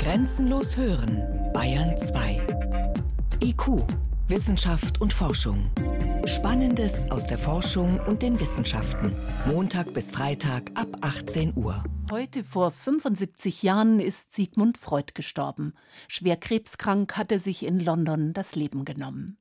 Grenzenlos hören, Bayern 2. IQ, Wissenschaft und Forschung. Spannendes aus der Forschung und den Wissenschaften. Montag bis Freitag ab 18 Uhr. Heute vor 75 Jahren ist Sigmund Freud gestorben. Schwer krebskrank hat er sich in London das Leben genommen.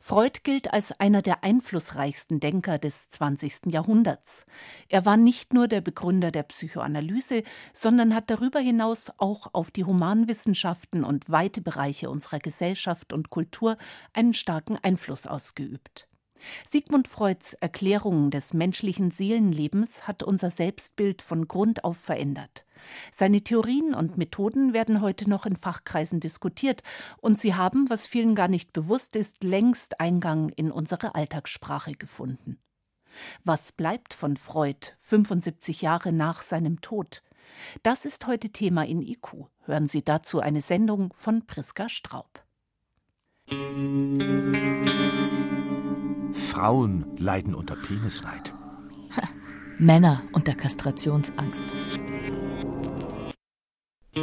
Freud gilt als einer der einflussreichsten Denker des 20. Jahrhunderts. Er war nicht nur der Begründer der Psychoanalyse, sondern hat darüber hinaus auch auf die Humanwissenschaften und weite Bereiche unserer Gesellschaft und Kultur einen starken Einfluss ausgeübt. Sigmund Freuds Erklärung des menschlichen Seelenlebens hat unser Selbstbild von Grund auf verändert. Seine Theorien und Methoden werden heute noch in Fachkreisen diskutiert, und sie haben, was vielen gar nicht bewusst ist, längst Eingang in unsere Alltagssprache gefunden. Was bleibt von Freud 75 Jahre nach seinem Tod? Das ist heute Thema in IQ. Hören Sie dazu eine Sendung von Priska Straub. Frauen leiden unter Penisneid. Männer unter Kastrationsangst. Die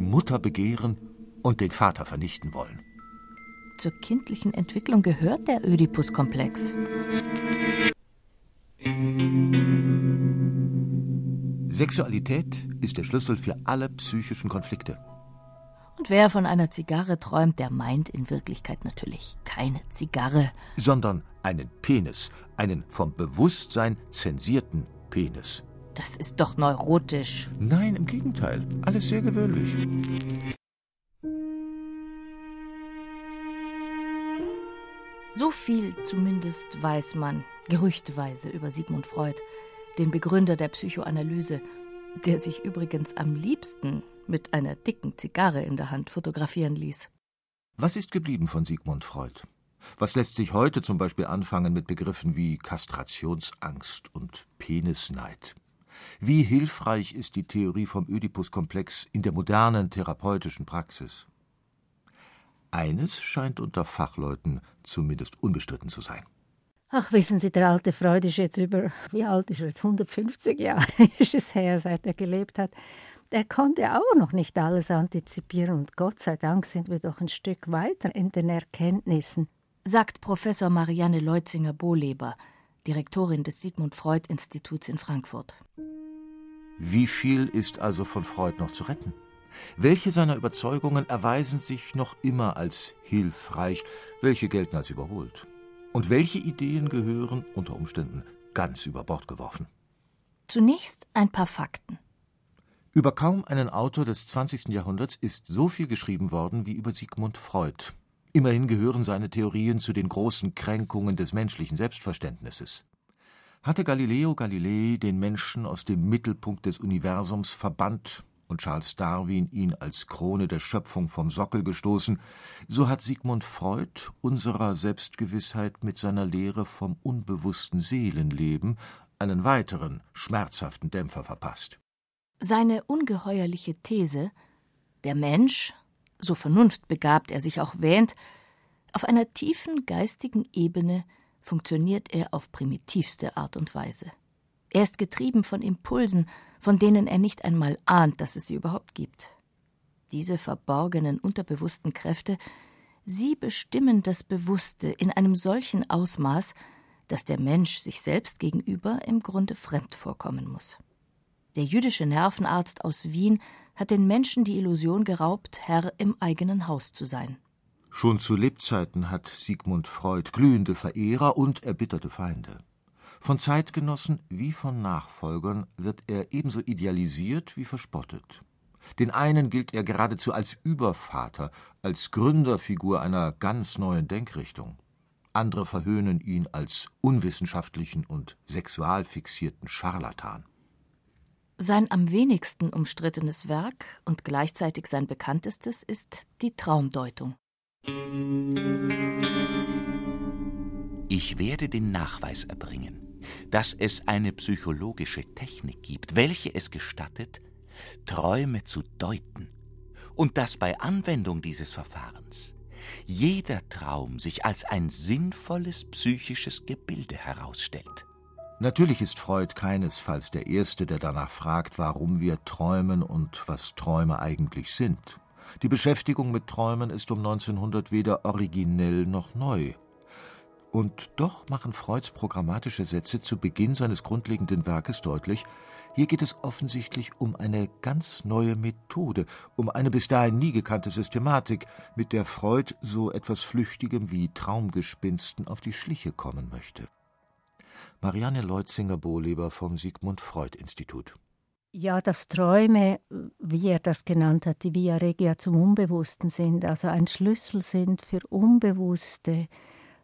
Mutter begehren und den Vater vernichten wollen. Zur kindlichen Entwicklung gehört der Ödipus-Komplex. Sexualität ist der Schlüssel für alle psychischen Konflikte. Und wer von einer Zigarre träumt, der meint in Wirklichkeit natürlich keine Zigarre. Sondern einen Penis, einen vom Bewusstsein zensierten Penis. Das ist doch neurotisch. Nein, im Gegenteil. Alles sehr gewöhnlich. So viel zumindest weiß man, gerüchteweise, über Sigmund Freud, den Begründer der Psychoanalyse, der sich übrigens am liebsten mit einer dicken Zigarre in der Hand fotografieren ließ. Was ist geblieben von Sigmund Freud? Was lässt sich heute zum Beispiel anfangen mit Begriffen wie Kastrationsangst und Penisneid? Wie hilfreich ist die Theorie vom Ödipus-Komplex in der modernen therapeutischen Praxis? Eines scheint unter Fachleuten zumindest unbestritten zu sein. Ach, wissen Sie, der alte Freud ist jetzt über, wie alt ist er? 150 Jahre ist es her, seit er gelebt hat. Er konnte auch noch nicht alles antizipieren und Gott sei Dank sind wir doch ein Stück weiter in den Erkenntnissen. Sagt Professor Marianne Leutzinger-Bohleber, Direktorin des Sigmund Freud Instituts in Frankfurt. Wie viel ist also von Freud noch zu retten? Welche seiner Überzeugungen erweisen sich noch immer als hilfreich, welche gelten als überholt? Und welche Ideen gehören unter Umständen ganz über Bord geworfen? Zunächst ein paar Fakten. Über kaum einen Autor des 20. Jahrhunderts ist so viel geschrieben worden wie über Sigmund Freud. Immerhin gehören seine Theorien zu den großen Kränkungen des menschlichen Selbstverständnisses. Hatte Galileo Galilei den Menschen aus dem Mittelpunkt des Universums verbannt und Charles Darwin ihn als Krone der Schöpfung vom Sockel gestoßen, so hat Sigmund Freud unserer Selbstgewissheit mit seiner Lehre vom unbewussten Seelenleben einen weiteren schmerzhaften Dämpfer verpasst. Seine ungeheuerliche These, der Mensch, so vernunftbegabt er sich auch wähnt, auf einer tiefen geistigen Ebene funktioniert er auf primitivste Art und Weise. Er ist getrieben von Impulsen, von denen er nicht einmal ahnt, dass es sie überhaupt gibt. Diese verborgenen, unterbewussten Kräfte, sie bestimmen das Bewusste in einem solchen Ausmaß, dass der Mensch sich selbst gegenüber im Grunde fremd vorkommen muss. Der jüdische Nervenarzt aus Wien hat den Menschen die Illusion geraubt, Herr im eigenen Haus zu sein. Schon zu Lebzeiten hat Sigmund Freud glühende Verehrer und erbitterte Feinde. Von Zeitgenossen wie von Nachfolgern wird er ebenso idealisiert wie verspottet. Den einen gilt er geradezu als Übervater, als Gründerfigur einer ganz neuen Denkrichtung. Andere verhöhnen ihn als unwissenschaftlichen und sexualfixierten Scharlatan. Sein am wenigsten umstrittenes Werk und gleichzeitig sein bekanntestes ist die Traumdeutung. Ich werde den Nachweis erbringen, dass es eine psychologische Technik gibt, welche es gestattet, Träume zu deuten, und dass bei Anwendung dieses Verfahrens jeder Traum sich als ein sinnvolles psychisches Gebilde herausstellt. Natürlich ist Freud keinesfalls der Erste, der danach fragt, warum wir träumen und was Träume eigentlich sind. Die Beschäftigung mit Träumen ist um 1900 weder originell noch neu. Und doch machen Freuds programmatische Sätze zu Beginn seines grundlegenden Werkes deutlich, hier geht es offensichtlich um eine ganz neue Methode, um eine bis dahin nie gekannte Systematik, mit der Freud so etwas Flüchtigem wie Traumgespinsten auf die Schliche kommen möchte. Marianne Leutzinger-Bohleber vom Sigmund Freud Institut. Ja, dass Träume, wie er das genannt hat, die Via Regia zum Unbewussten sind, also ein Schlüssel sind für unbewusste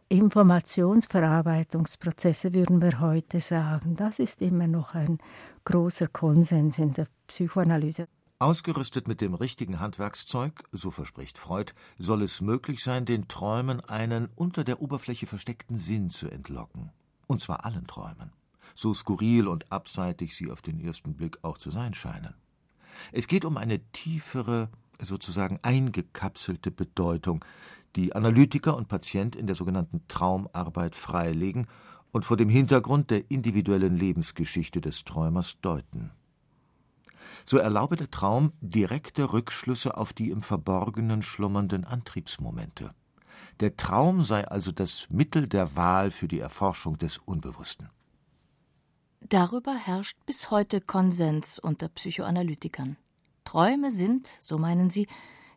Informationsverarbeitungsprozesse, würden wir heute sagen. Das ist immer noch ein großer Konsens in der Psychoanalyse. Ausgerüstet mit dem richtigen Handwerkszeug, so verspricht Freud, soll es möglich sein, den Träumen einen unter der Oberfläche versteckten Sinn zu entlocken. Und zwar allen Träumen, so skurril und abseitig sie auf den ersten Blick auch zu sein scheinen. Es geht um eine tiefere, sozusagen eingekapselte Bedeutung, die Analytiker und Patient in der sogenannten Traumarbeit freilegen und vor dem Hintergrund der individuellen Lebensgeschichte des Träumers deuten. So erlaube der Traum direkte Rückschlüsse auf die im Verborgenen schlummernden Antriebsmomente. Der Traum sei also das Mittel der Wahl für die Erforschung des Unbewussten. Darüber herrscht bis heute Konsens unter Psychoanalytikern. Träume sind, so meinen sie,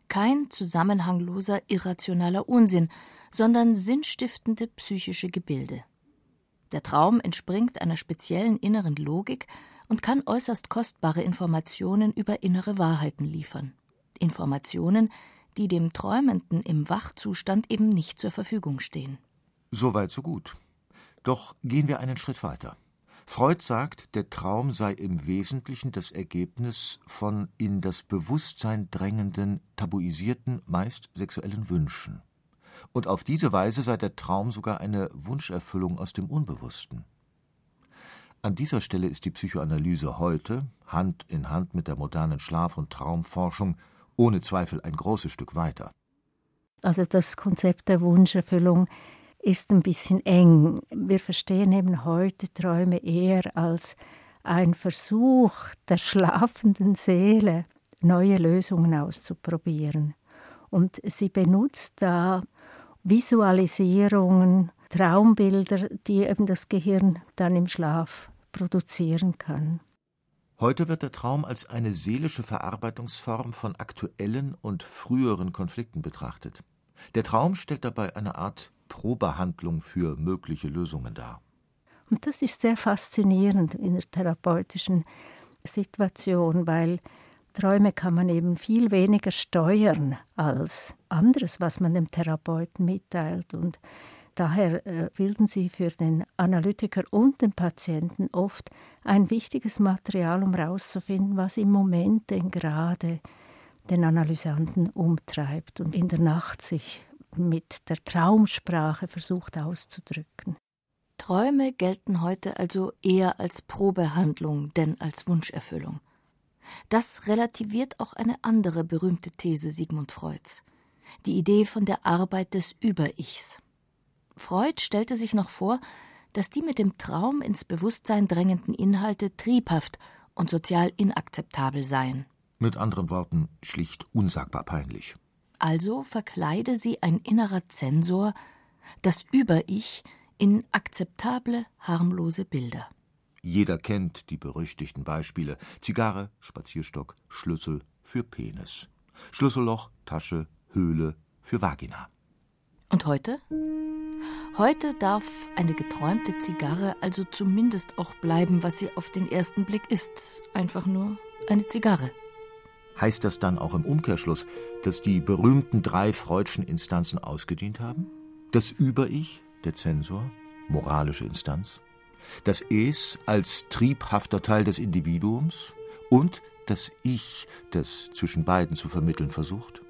kein zusammenhangloser, irrationaler Unsinn, sondern sinnstiftende psychische Gebilde. Der Traum entspringt einer speziellen inneren Logik und kann äußerst kostbare Informationen über innere Wahrheiten liefern. Informationen, die dem Träumenden im Wachzustand eben nicht zur Verfügung stehen. Soweit so gut. Doch gehen wir einen Schritt weiter. Freud sagt, der Traum sei im Wesentlichen das Ergebnis von in das Bewusstsein drängenden, tabuisierten, meist sexuellen Wünschen. Und auf diese Weise sei der Traum sogar eine Wunscherfüllung aus dem Unbewussten. An dieser Stelle ist die Psychoanalyse heute, Hand in Hand mit der modernen Schlaf- und Traumforschung, ohne Zweifel ein großes Stück weiter. Also das Konzept der Wunscherfüllung ist ein bisschen eng. Wir verstehen eben heute Träume eher als ein Versuch der schlafenden Seele, neue Lösungen auszuprobieren. Und sie benutzt da Visualisierungen, Traumbilder, die eben das Gehirn dann im Schlaf produzieren kann. Heute wird der Traum als eine seelische Verarbeitungsform von aktuellen und früheren Konflikten betrachtet. Der Traum stellt dabei eine Art Probehandlung für mögliche Lösungen dar. Und das ist sehr faszinierend in der therapeutischen Situation, weil Träume kann man eben viel weniger steuern als anderes, was man dem Therapeuten mitteilt. Und daher äh, bilden sie für den Analytiker und den Patienten oft ein wichtiges Material, um herauszufinden, was im Moment denn gerade den Analysanten umtreibt und in der Nacht sich mit der Traumsprache versucht auszudrücken. Träume gelten heute also eher als Probehandlung denn als Wunscherfüllung. Das relativiert auch eine andere berühmte These Sigmund Freuds, die Idee von der Arbeit des Über-Ichs. Freud stellte sich noch vor, dass die mit dem Traum ins Bewusstsein drängenden Inhalte triebhaft und sozial inakzeptabel seien. Mit anderen Worten, schlicht unsagbar peinlich. Also verkleide sie ein innerer Zensor, das Über-Ich, in akzeptable, harmlose Bilder. Jeder kennt die berüchtigten Beispiele: Zigarre, Spazierstock, Schlüssel für Penis, Schlüsselloch, Tasche, Höhle für Vagina. Und heute? Heute darf eine geträumte Zigarre also zumindest auch bleiben, was sie auf den ersten Blick ist, einfach nur eine Zigarre. Heißt das dann auch im Umkehrschluss, dass die berühmten drei Freudschen Instanzen ausgedient haben? Das Über-Ich, der Zensor, moralische Instanz, das Es als triebhafter Teil des Individuums und das Ich, das zwischen beiden zu vermitteln versucht?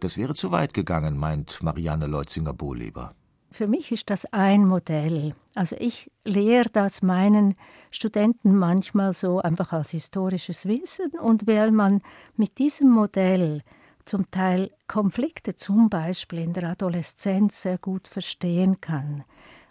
Das wäre zu weit gegangen, meint Marianne Leutzinger-Bohleber. Für mich ist das ein Modell. Also ich lehre das meinen Studenten manchmal so einfach als historisches Wissen und weil man mit diesem Modell zum Teil Konflikte zum Beispiel in der Adoleszenz sehr gut verstehen kann,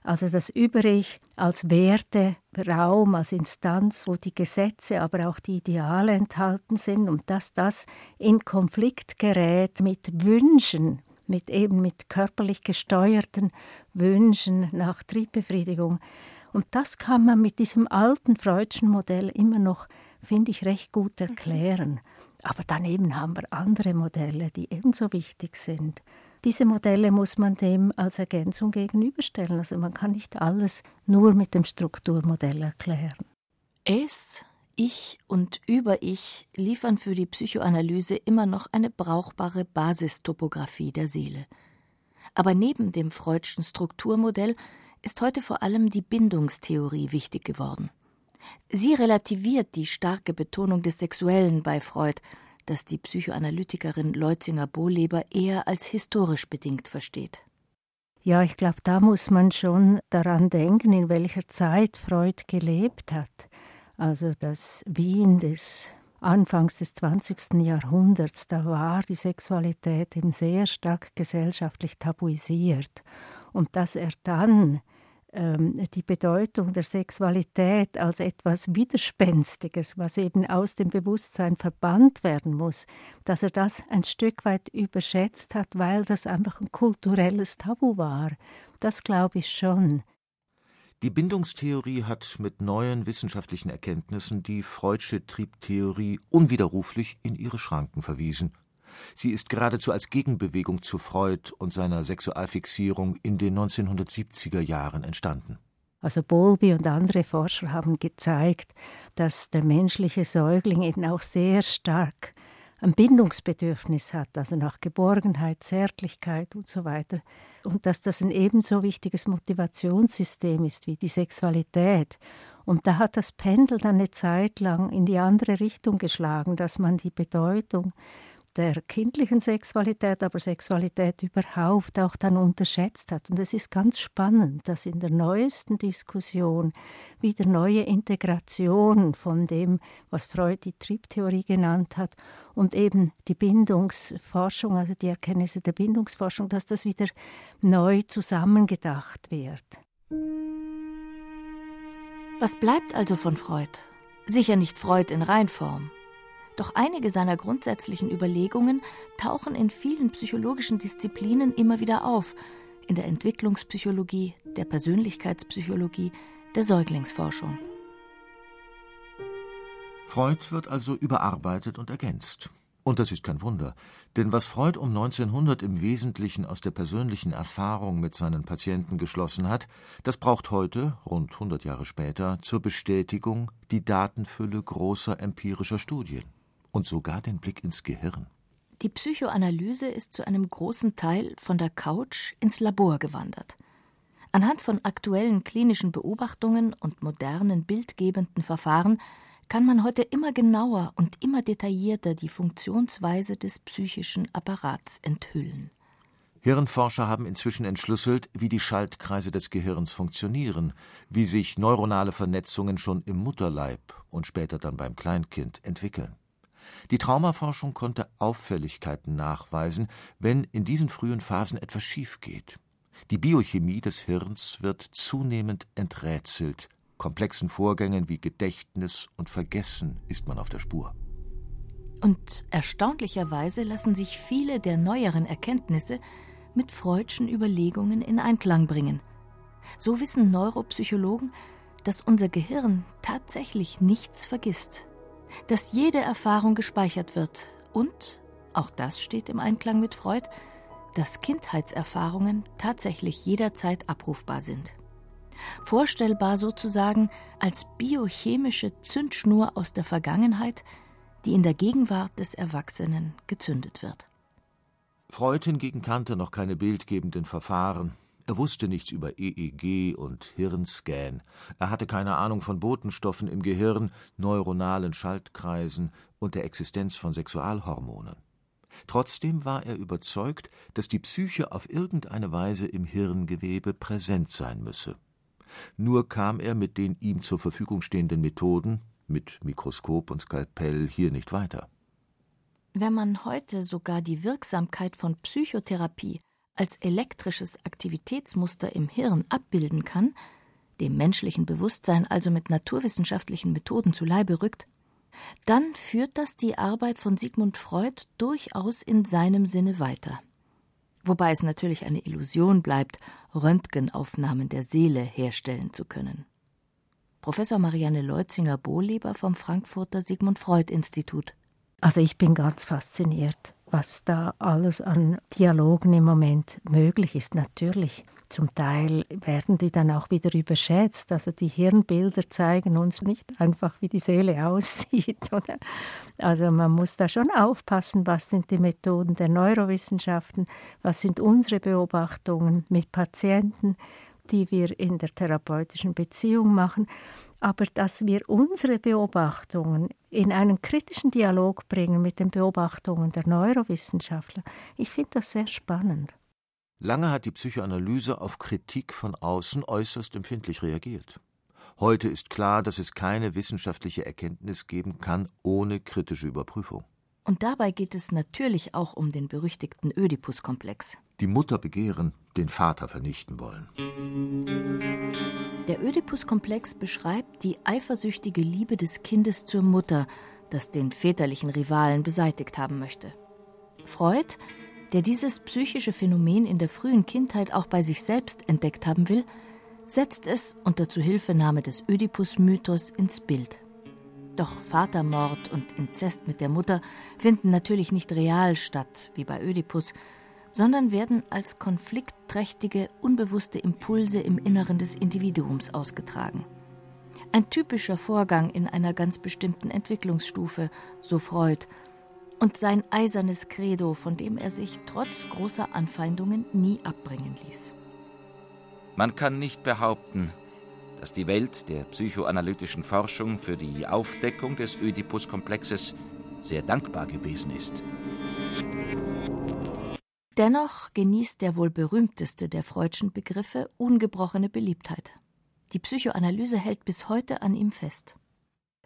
Also das Über-Ich als Werteraum, als Instanz, wo die Gesetze, aber auch die Ideale enthalten sind und dass das in Konflikt gerät mit Wünschen, mit eben mit körperlich gesteuerten Wünschen nach Triebbefriedigung. Und das kann man mit diesem alten freudschen Modell immer noch, finde ich, recht gut mhm. erklären. Aber daneben haben wir andere Modelle, die ebenso wichtig sind. Diese Modelle muss man dem als Ergänzung gegenüberstellen. Also man kann nicht alles nur mit dem Strukturmodell erklären. Es, Ich und Über-Ich liefern für die Psychoanalyse immer noch eine brauchbare Basistopographie der Seele. Aber neben dem Freudschen Strukturmodell ist heute vor allem die Bindungstheorie wichtig geworden. Sie relativiert die starke Betonung des Sexuellen bei Freud das die Psychoanalytikerin Leutzinger-Bohleber eher als historisch bedingt versteht. Ja, ich glaube, da muss man schon daran denken, in welcher Zeit Freud gelebt hat. Also das Wien des Anfangs des 20. Jahrhunderts, da war die Sexualität eben sehr stark gesellschaftlich tabuisiert. Und dass er dann ähm, die Bedeutung der Sexualität als etwas Widerspenstiges, was eben aus dem Bewusstsein verbannt werden muss, dass er das ein Stück weit überschätzt hat, weil das einfach ein kulturelles Tabu war. Das glaube ich schon. Die Bindungstheorie hat mit neuen wissenschaftlichen Erkenntnissen die Freudsche Triebtheorie unwiderruflich in ihre Schranken verwiesen Sie ist geradezu als Gegenbewegung zu Freud und seiner Sexualfixierung in den 1970er Jahren entstanden. Also Bowlby und andere Forscher haben gezeigt, dass der menschliche Säugling eben auch sehr stark ein Bindungsbedürfnis hat, also nach Geborgenheit, Zärtlichkeit und so weiter. Und dass das ein ebenso wichtiges Motivationssystem ist wie die Sexualität. Und da hat das Pendel dann eine Zeit lang in die andere Richtung geschlagen, dass man die Bedeutung der kindlichen Sexualität, aber Sexualität überhaupt auch dann unterschätzt hat. Und es ist ganz spannend, dass in der neuesten Diskussion wieder neue Integration von dem, was Freud die Triebtheorie genannt hat, und eben die Bindungsforschung, also die Erkenntnisse der Bindungsforschung, dass das wieder neu zusammengedacht wird. Was bleibt also von Freud? Sicher nicht Freud in Reinform. Doch einige seiner grundsätzlichen Überlegungen tauchen in vielen psychologischen Disziplinen immer wieder auf, in der Entwicklungspsychologie, der Persönlichkeitspsychologie, der Säuglingsforschung. Freud wird also überarbeitet und ergänzt. Und das ist kein Wunder, denn was Freud um 1900 im Wesentlichen aus der persönlichen Erfahrung mit seinen Patienten geschlossen hat, das braucht heute, rund 100 Jahre später, zur Bestätigung die Datenfülle großer empirischer Studien und sogar den Blick ins Gehirn. Die Psychoanalyse ist zu einem großen Teil von der Couch ins Labor gewandert. Anhand von aktuellen klinischen Beobachtungen und modernen bildgebenden Verfahren kann man heute immer genauer und immer detaillierter die Funktionsweise des psychischen Apparats enthüllen. Hirnforscher haben inzwischen entschlüsselt, wie die Schaltkreise des Gehirns funktionieren, wie sich neuronale Vernetzungen schon im Mutterleib und später dann beim Kleinkind entwickeln. Die Traumaforschung konnte Auffälligkeiten nachweisen, wenn in diesen frühen Phasen etwas schief geht. Die Biochemie des Hirns wird zunehmend enträtselt. Komplexen Vorgängen wie Gedächtnis und Vergessen ist man auf der Spur. Und erstaunlicherweise lassen sich viele der neueren Erkenntnisse mit Freudschen Überlegungen in Einklang bringen. So wissen Neuropsychologen, dass unser Gehirn tatsächlich nichts vergisst, dass jede Erfahrung gespeichert wird und, auch das steht im Einklang mit Freud, dass Kindheitserfahrungen tatsächlich jederzeit abrufbar sind. Vorstellbar sozusagen als biochemische Zündschnur aus der Vergangenheit, die in der Gegenwart des Erwachsenen gezündet wird. Freud hingegen kannte noch keine bildgebenden Verfahren, er wusste nichts über EEG und Hirnscan. Er hatte keine Ahnung von Botenstoffen im Gehirn, neuronalen Schaltkreisen und der Existenz von Sexualhormonen. Trotzdem war er überzeugt, dass die Psyche auf irgendeine Weise im Hirngewebe präsent sein müsse. Nur kam er mit den ihm zur Verfügung stehenden Methoden, mit Mikroskop und Skalpell, hier nicht weiter. Wenn man heute sogar die Wirksamkeit von Psychotherapie als elektrisches Aktivitätsmuster im Hirn abbilden kann, dem menschlichen Bewusstsein also mit naturwissenschaftlichen Methoden zu Leibe rückt, dann führt das die Arbeit von Sigmund Freud durchaus in seinem Sinne weiter. Wobei es natürlich eine Illusion bleibt, Röntgenaufnahmen der Seele herstellen zu können. Professor Marianne Leutzinger-Bohleber vom Frankfurter Sigmund Freud Institut. Also ich bin ganz fasziniert, was da alles an Dialogen im Moment möglich ist. Natürlich zum Teil werden die dann auch wieder überschätzt. Also die Hirnbilder zeigen uns nicht einfach, wie die Seele aussieht. Oder? Also man muss da schon aufpassen, was sind die Methoden der Neurowissenschaften, was sind unsere Beobachtungen mit Patienten, die wir in der therapeutischen Beziehung machen. Aber dass wir unsere Beobachtungen in einen kritischen Dialog bringen mit den Beobachtungen der Neurowissenschaftler, ich finde das sehr spannend. Lange hat die Psychoanalyse auf Kritik von außen äußerst empfindlich reagiert. Heute ist klar, dass es keine wissenschaftliche Erkenntnis geben kann ohne kritische Überprüfung. Und dabei geht es natürlich auch um den berüchtigten Ödipus-Komplex. Die Mutter begehren, den Vater vernichten wollen. Der Ödipus-Komplex beschreibt die eifersüchtige Liebe des Kindes zur Mutter, das den väterlichen Rivalen beseitigt haben möchte. Freud der dieses psychische Phänomen in der frühen Kindheit auch bei sich selbst entdeckt haben will, setzt es unter Zuhilfenahme des Ödipus-Mythos ins Bild. Doch Vatermord und Inzest mit der Mutter finden natürlich nicht real statt, wie bei Ödipus, sondern werden als konfliktträchtige, unbewusste Impulse im Inneren des Individuums ausgetragen. Ein typischer Vorgang in einer ganz bestimmten Entwicklungsstufe, so Freud, und sein eisernes Credo, von dem er sich trotz großer Anfeindungen nie abbringen ließ. Man kann nicht behaupten, dass die Welt der psychoanalytischen Forschung für die Aufdeckung des Ödipus-Komplexes sehr dankbar gewesen ist. Dennoch genießt der wohl berühmteste der Freudschen Begriffe ungebrochene Beliebtheit. Die Psychoanalyse hält bis heute an ihm fest.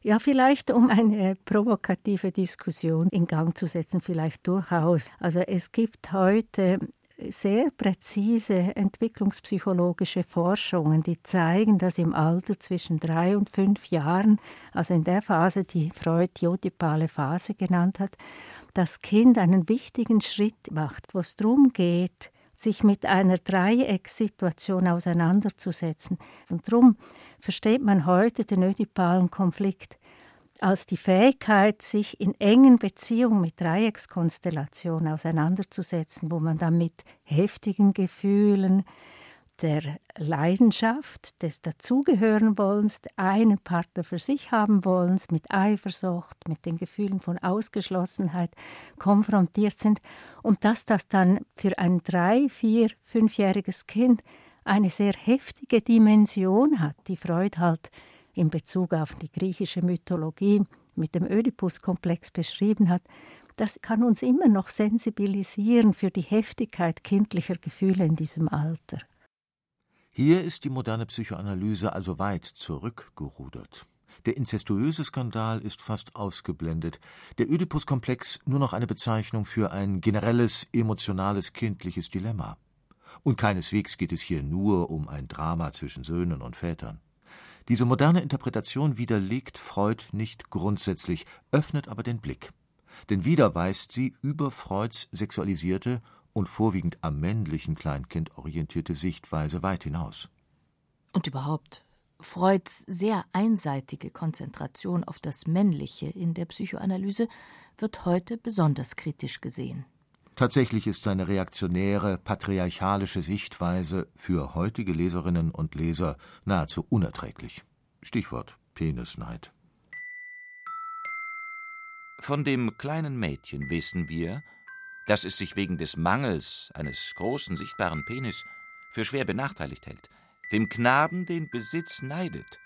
Ja, vielleicht um eine provokative Diskussion in Gang zu setzen, vielleicht durchaus. Also es gibt heute sehr präzise entwicklungspsychologische Forschungen, die zeigen, dass im Alter zwischen drei und fünf Jahren, also in der Phase, die Freud die oedipale Phase genannt hat, das Kind einen wichtigen Schritt macht, wo es darum geht, sich mit einer Dreieckssituation auseinanderzusetzen. Und darum versteht man heute den ödipalen Konflikt als die Fähigkeit, sich in engen Beziehungen mit Dreieckskonstellationen auseinanderzusetzen, wo man dann mit heftigen Gefühlen, der Leidenschaft, des Dazugehörenwollens, einen Partner für sich haben wollens, mit Eifersucht, mit den Gefühlen von Ausgeschlossenheit konfrontiert sind und dass das dann für ein drei-, vier-, fünfjähriges Kind eine sehr heftige Dimension hat, die Freud halt in Bezug auf die griechische Mythologie mit dem Ödipus-Komplex beschrieben hat, das kann uns immer noch sensibilisieren für die Heftigkeit kindlicher Gefühle in diesem Alter. Hier ist die moderne Psychoanalyse also weit zurückgerudert. Der inzestuöse Skandal ist fast ausgeblendet, der Ödipus-Komplex nur noch eine Bezeichnung für ein generelles, emotionales, kindliches Dilemma. Und keineswegs geht es hier nur um ein Drama zwischen Söhnen und Vätern. Diese moderne Interpretation widerlegt Freud nicht grundsätzlich, öffnet aber den Blick. Denn wieder weist sie über Freuds sexualisierte und vorwiegend am männlichen Kleinkind orientierte Sichtweise weit hinaus. Und überhaupt, Freuds sehr einseitige Konzentration auf das Männliche in der Psychoanalyse wird heute besonders kritisch gesehen. Tatsächlich ist seine reaktionäre, patriarchalische Sichtweise für heutige Leserinnen und Leser nahezu unerträglich. Stichwort Penisneid. Von dem kleinen Mädchen wissen wir, dass es sich wegen des Mangels eines großen sichtbaren Penis für schwer benachteiligt hält, dem Knaben den Besitz neidet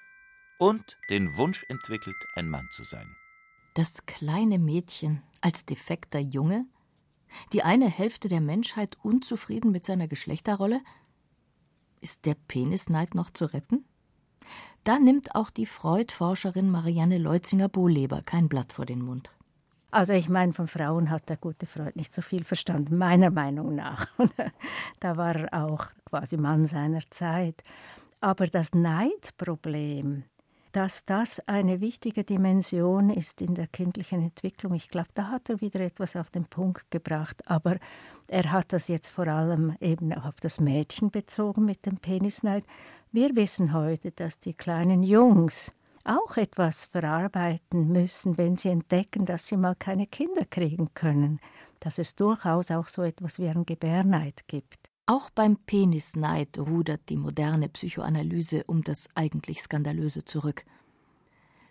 und den Wunsch entwickelt, ein Mann zu sein. Das kleine Mädchen als defekter Junge? Die eine Hälfte der Menschheit unzufrieden mit seiner Geschlechterrolle? Ist der Penisneid noch zu retten? Da nimmt auch die Freud-Forscherin Marianne Leutzinger-Bohleber kein Blatt vor den Mund. Also ich meine, von Frauen hat der gute Freund nicht so viel verstanden, meiner Meinung nach. da war er auch quasi Mann seiner Zeit. Aber das Neidproblem, dass das eine wichtige Dimension ist in der kindlichen Entwicklung, ich glaube, da hat er wieder etwas auf den Punkt gebracht. Aber er hat das jetzt vor allem eben auf das Mädchen bezogen mit dem Penisneid. Wir wissen heute, dass die kleinen Jungs auch etwas verarbeiten müssen, wenn sie entdecken, dass sie mal keine Kinder kriegen können, dass es durchaus auch so etwas wie einen Gebärneid gibt. Auch beim Penisneid rudert die moderne Psychoanalyse um das eigentlich Skandalöse zurück.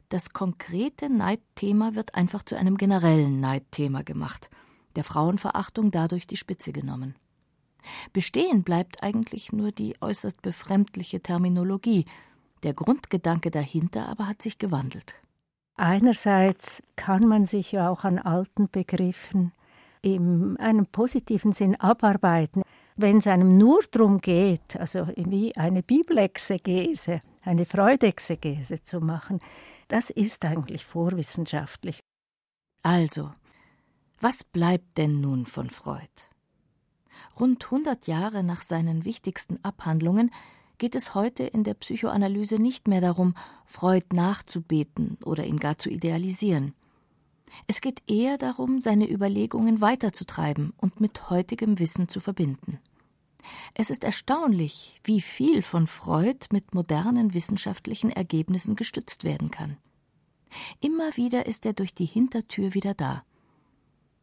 Das konkrete Neidthema wird einfach zu einem generellen Neidthema gemacht, der Frauenverachtung dadurch die Spitze genommen. Bestehen bleibt eigentlich nur die äußerst befremdliche Terminologie, der Grundgedanke dahinter aber hat sich gewandelt. Einerseits kann man sich ja auch an alten Begriffen in einem positiven Sinn abarbeiten. Wenn es einem nur darum geht, also wie eine Bibelexegese, eine Freudexegese zu machen, das ist eigentlich vorwissenschaftlich. Also, was bleibt denn nun von Freud? Rund 100 Jahre nach seinen wichtigsten Abhandlungen geht es heute in der Psychoanalyse nicht mehr darum, Freud nachzubeten oder ihn gar zu idealisieren. Es geht eher darum, seine Überlegungen weiterzutreiben und mit heutigem Wissen zu verbinden. Es ist erstaunlich, wie viel von Freud mit modernen wissenschaftlichen Ergebnissen gestützt werden kann. Immer wieder ist er durch die Hintertür wieder da.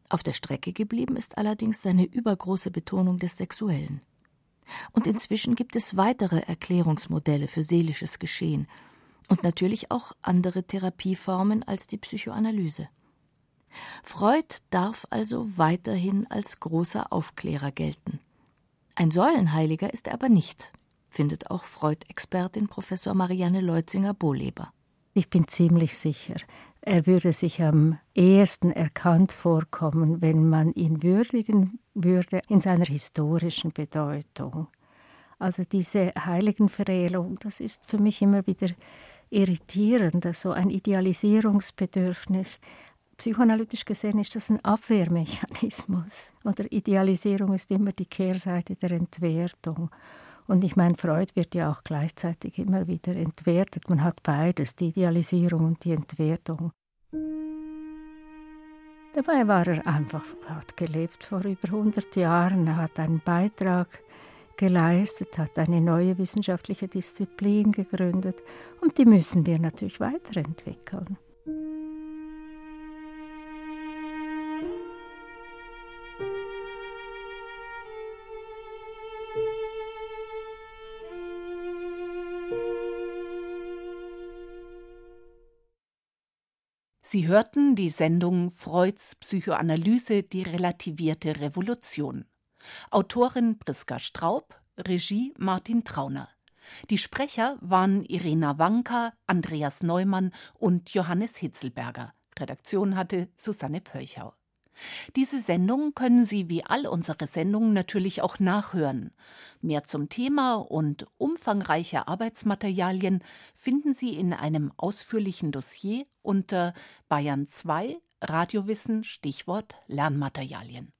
Auf der Strecke geblieben ist allerdings seine übergroße Betonung des Sexuellen. Und inzwischen gibt es weitere Erklärungsmodelle für seelisches Geschehen und natürlich auch andere Therapieformen als die Psychoanalyse. Freud darf also weiterhin als großer Aufklärer gelten. Ein Säulenheiliger ist er aber nicht, findet auch Freud-Expertin Professor Marianne Leutzinger-Bohleber. Ich bin ziemlich sicher, er würde sich am ehesten erkannt vorkommen, wenn man ihn würdigen würde in seiner historischen Bedeutung. Also diese Heiligenverehrung, das ist für mich immer wieder irritierend, so ein Idealisierungsbedürfnis. Psychoanalytisch gesehen ist das ein Abwehrmechanismus. Oder Idealisierung ist immer die Kehrseite der Entwertung. Und ich meine, Freud wird ja auch gleichzeitig immer wieder entwertet. Man hat beides, die Idealisierung und die Entwertung. Dabei war er einfach, hat gelebt vor über 100 Jahren, er hat einen Beitrag geleistet, hat eine neue wissenschaftliche Disziplin gegründet und die müssen wir natürlich weiterentwickeln. Sie hörten die Sendung Freuds Psychoanalyse Die relativierte Revolution. Autorin Priska Straub, Regie Martin Trauner. Die Sprecher waren Irena Wanka, Andreas Neumann und Johannes Hitzelberger. Redaktion hatte Susanne Pölchau. Diese Sendung können Sie wie all unsere Sendungen natürlich auch nachhören. Mehr zum Thema und umfangreiche Arbeitsmaterialien finden Sie in einem ausführlichen Dossier unter Bayern 2 Radiowissen Stichwort Lernmaterialien.